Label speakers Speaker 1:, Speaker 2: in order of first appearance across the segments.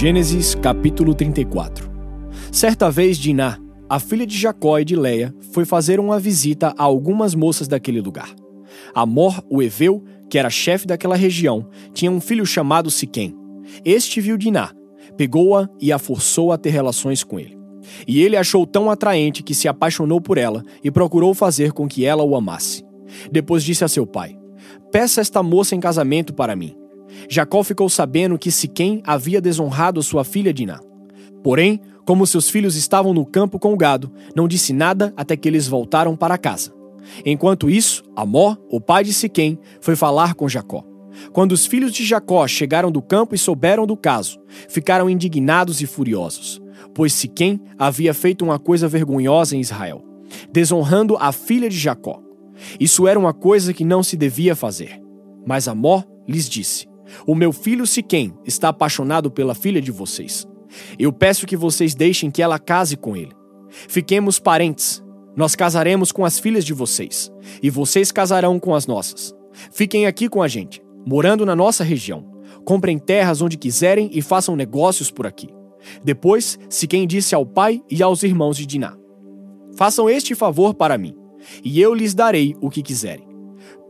Speaker 1: Gênesis capítulo 34 Certa vez Diná, a filha de Jacó e de Leia, foi fazer uma visita a algumas moças daquele lugar. Amor, o Eveu, que era chefe daquela região, tinha um filho chamado Siquém. Este viu Diná, pegou-a e a forçou a ter relações com ele. E ele achou tão atraente que se apaixonou por ela e procurou fazer com que ela o amasse. Depois disse a seu pai: Peça esta moça em casamento para mim. Jacó ficou sabendo que Siquém havia desonrado sua filha Diná. Porém, como seus filhos estavam no campo com o gado, não disse nada até que eles voltaram para casa. Enquanto isso, Amó, o pai de Siquém, foi falar com Jacó. Quando os filhos de Jacó chegaram do campo e souberam do caso, ficaram indignados e furiosos, pois Siquém havia feito uma coisa vergonhosa em Israel, desonrando a filha de Jacó. Isso era uma coisa que não se devia fazer. Mas Amó lhes disse: O meu filho Siquém está apaixonado pela filha de vocês. Eu peço que vocês deixem que ela case com ele. Fiquemos parentes. Nós casaremos com as filhas de vocês, e vocês casarão com as nossas. Fiquem aqui com a gente, morando na nossa região. Comprem terras onde quiserem e façam negócios por aqui. Depois, Siquém disse ao pai e aos irmãos de Diná: Façam este favor para mim, e eu lhes darei o que quiserem.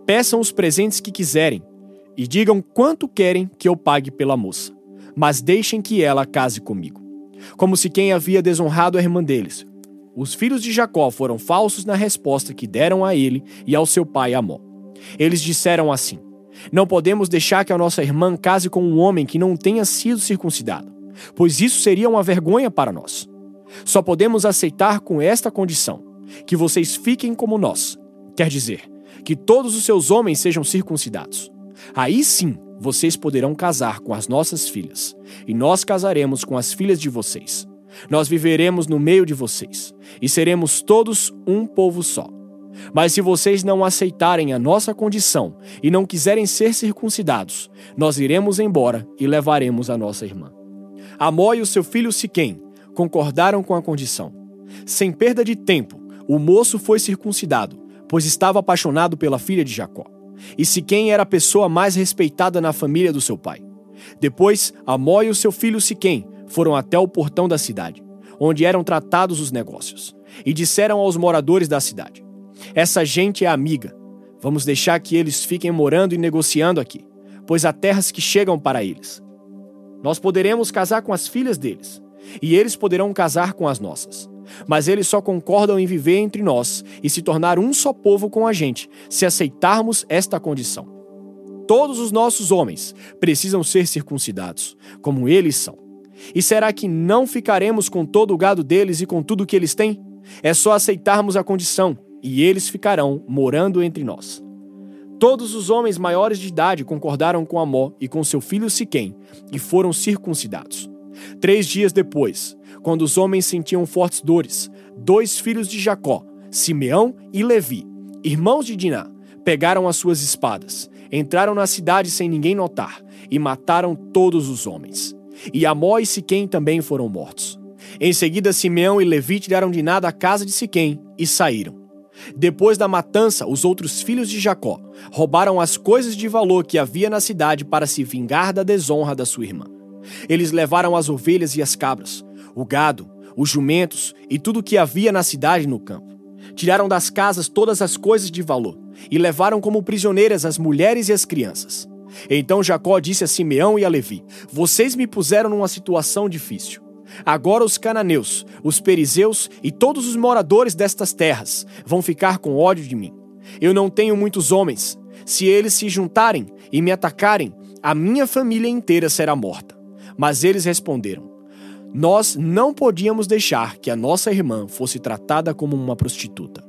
Speaker 1: Peçam os presentes que quiserem, e digam quanto querem que eu pague pela moça, mas deixem que ela case comigo. Como se quem havia desonrado a irmã deles. Os filhos de Jacó foram falsos na resposta que deram a ele e ao seu pai Amó. Eles disseram assim: Não podemos deixar que a nossa irmã case com um homem que não tenha sido circuncidado, pois isso seria uma vergonha para nós. Só podemos aceitar com esta condição: que vocês fiquem como nós, quer dizer, que todos os seus homens sejam circuncidados. Aí sim vocês poderão casar com as nossas filhas, e nós casaremos com as filhas de vocês. Nós viveremos no meio de vocês, e seremos todos um povo só. Mas se vocês não aceitarem a nossa condição e não quiserem ser circuncidados, nós iremos embora e levaremos a nossa irmã. Amó e o seu filho Siquém concordaram com a condição. Sem perda de tempo, o moço foi circuncidado, pois estava apaixonado pela filha de Jacó. E Siquém era a pessoa mais respeitada na família do seu pai. Depois, Amó e o seu filho Siquém foram até o portão da cidade, onde eram tratados os negócios, e disseram aos moradores da cidade: Essa gente é amiga. Vamos deixar que eles fiquem morando e negociando aqui, pois há terras que chegam para eles. Nós poderemos casar com as filhas deles, e eles poderão casar com as nossas. Mas eles só concordam em viver entre nós e se tornar um só povo com a gente, se aceitarmos esta condição. Todos os nossos homens precisam ser circuncidados, como eles são. E será que não ficaremos com todo o gado deles e com tudo que eles têm? É só aceitarmos a condição, e eles ficarão morando entre nós. Todos os homens maiores de idade concordaram com Amó e com seu filho Siquém e foram circuncidados. Três dias depois, quando os homens sentiam fortes dores, dois filhos de Jacó, Simeão e Levi, irmãos de Diná, pegaram as suas espadas, entraram na cidade sem ninguém notar e mataram todos os homens. E Amó e Siquém também foram mortos. Em seguida, Simeão e Levi tiraram de nada a casa de Siquém e saíram. Depois da matança, os outros filhos de Jacó roubaram as coisas de valor que havia na cidade para se vingar da desonra da sua irmã. Eles levaram as ovelhas e as cabras, o gado, os jumentos e tudo o que havia na cidade e no campo. Tiraram das casas todas as coisas de valor e levaram como prisioneiras as mulheres e as crianças. Então Jacó disse a Simeão e a Levi: Vocês me puseram numa situação difícil. Agora os cananeus, os perizeus e todos os moradores destas terras vão ficar com ódio de mim. Eu não tenho muitos homens. Se eles se juntarem e me atacarem, a minha família inteira será morta. Mas eles responderam: Nós não podíamos deixar que a nossa irmã fosse tratada como uma prostituta.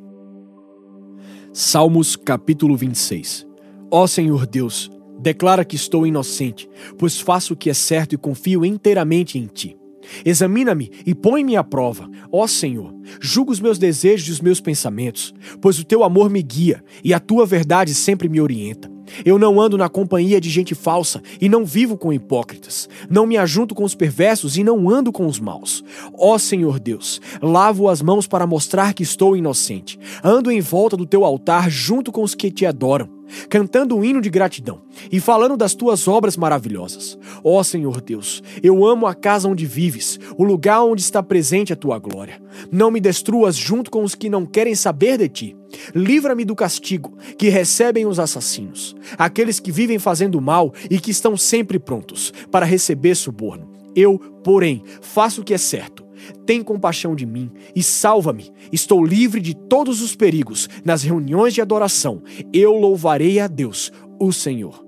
Speaker 1: Salmos capítulo 26 Ó Senhor Deus, declara que estou inocente, pois faço o que é certo e confio inteiramente em ti. Examina-me e põe-me à prova, ó Senhor. Julga os meus desejos e os meus pensamentos, pois o teu amor me guia e a tua verdade sempre me orienta. Eu não ando na companhia de gente falsa e não vivo com hipócritas. Não me ajunto com os perversos e não ando com os maus. Ó Senhor Deus, lavo as mãos para mostrar que estou inocente. Ando em volta do teu altar junto com os que te adoram, cantando um hino de gratidão e falando das tuas obras maravilhosas. Ó Senhor Deus, eu amo a casa onde vives, o lugar onde está presente a tua glória. Não me destruas junto com os que não querem saber de ti. Livra-me do castigo que recebem os assassinos, aqueles que vivem fazendo mal e que estão sempre prontos para receber suborno. Eu, porém, faço o que é certo. Tem compaixão de mim e salva-me. Estou livre de todos os perigos. Nas reuniões de adoração, eu louvarei a Deus, o Senhor.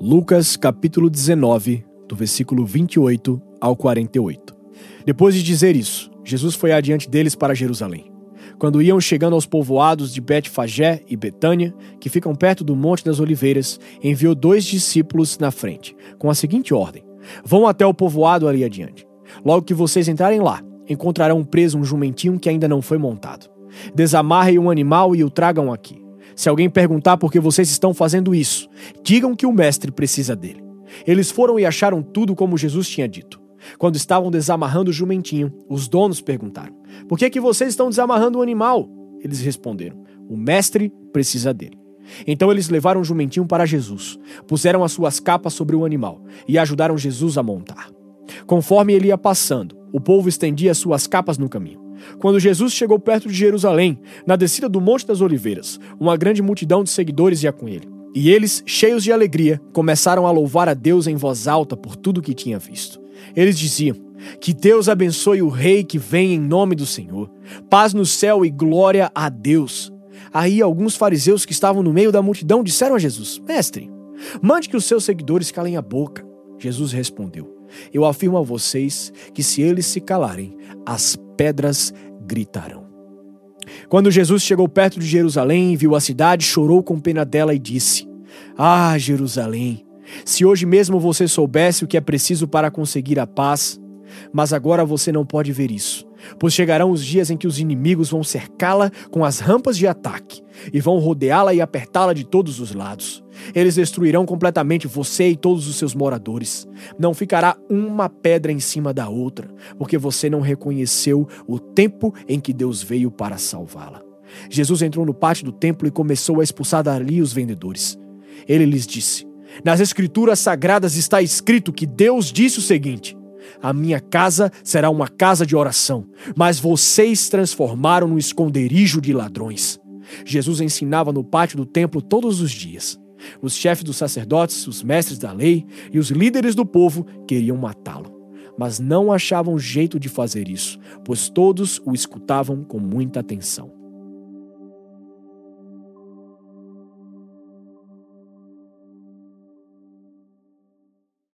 Speaker 1: Lucas capítulo 19, do versículo 28 ao 48. Depois de dizer isso, Jesus foi adiante deles para Jerusalém. Quando iam chegando aos povoados de Betfagé e Betânia, que ficam perto do Monte das Oliveiras, enviou dois discípulos na frente, com a seguinte ordem: Vão até o povoado ali adiante. Logo que vocês entrarem lá, encontrarão preso um jumentinho que ainda não foi montado. Desamarrem um animal e o tragam aqui. Se alguém perguntar por que vocês estão fazendo isso, digam que o mestre precisa dele. Eles foram e acharam tudo como Jesus tinha dito. Quando estavam desamarrando o jumentinho, os donos perguntaram: Por que, é que vocês estão desamarrando o animal? Eles responderam: O mestre precisa dele. Então eles levaram o jumentinho para Jesus, puseram as suas capas sobre o animal e ajudaram Jesus a montar. Conforme ele ia passando, o povo estendia suas capas no caminho. Quando Jesus chegou perto de Jerusalém, na descida do Monte das Oliveiras, uma grande multidão de seguidores ia com ele. E eles, cheios de alegria, começaram a louvar a Deus em voz alta por tudo que tinha visto. Eles diziam: Que Deus abençoe o rei que vem em nome do Senhor. Paz no céu e glória a Deus. Aí alguns fariseus que estavam no meio da multidão disseram a Jesus: Mestre, mande que os seus seguidores calem a boca. Jesus respondeu: Eu afirmo a vocês que se eles se calarem, as pedras gritarão. Quando Jesus chegou perto de Jerusalém e viu a cidade, chorou com pena dela e disse: Ah, Jerusalém, se hoje mesmo você soubesse o que é preciso para conseguir a paz, mas agora você não pode ver isso, pois chegarão os dias em que os inimigos vão cercá-la com as rampas de ataque e vão rodeá-la e apertá-la de todos os lados. Eles destruirão completamente você e todos os seus moradores. Não ficará uma pedra em cima da outra, porque você não reconheceu o tempo em que Deus veio para salvá-la. Jesus entrou no pátio do templo e começou a expulsar dali os vendedores. Ele lhes disse: nas Escrituras Sagradas está escrito que Deus disse o seguinte: A minha casa será uma casa de oração, mas vocês transformaram no esconderijo de ladrões. Jesus ensinava no pátio do templo todos os dias. Os chefes dos sacerdotes, os mestres da lei e os líderes do povo queriam matá-lo, mas não achavam jeito de fazer isso, pois todos o escutavam com muita atenção.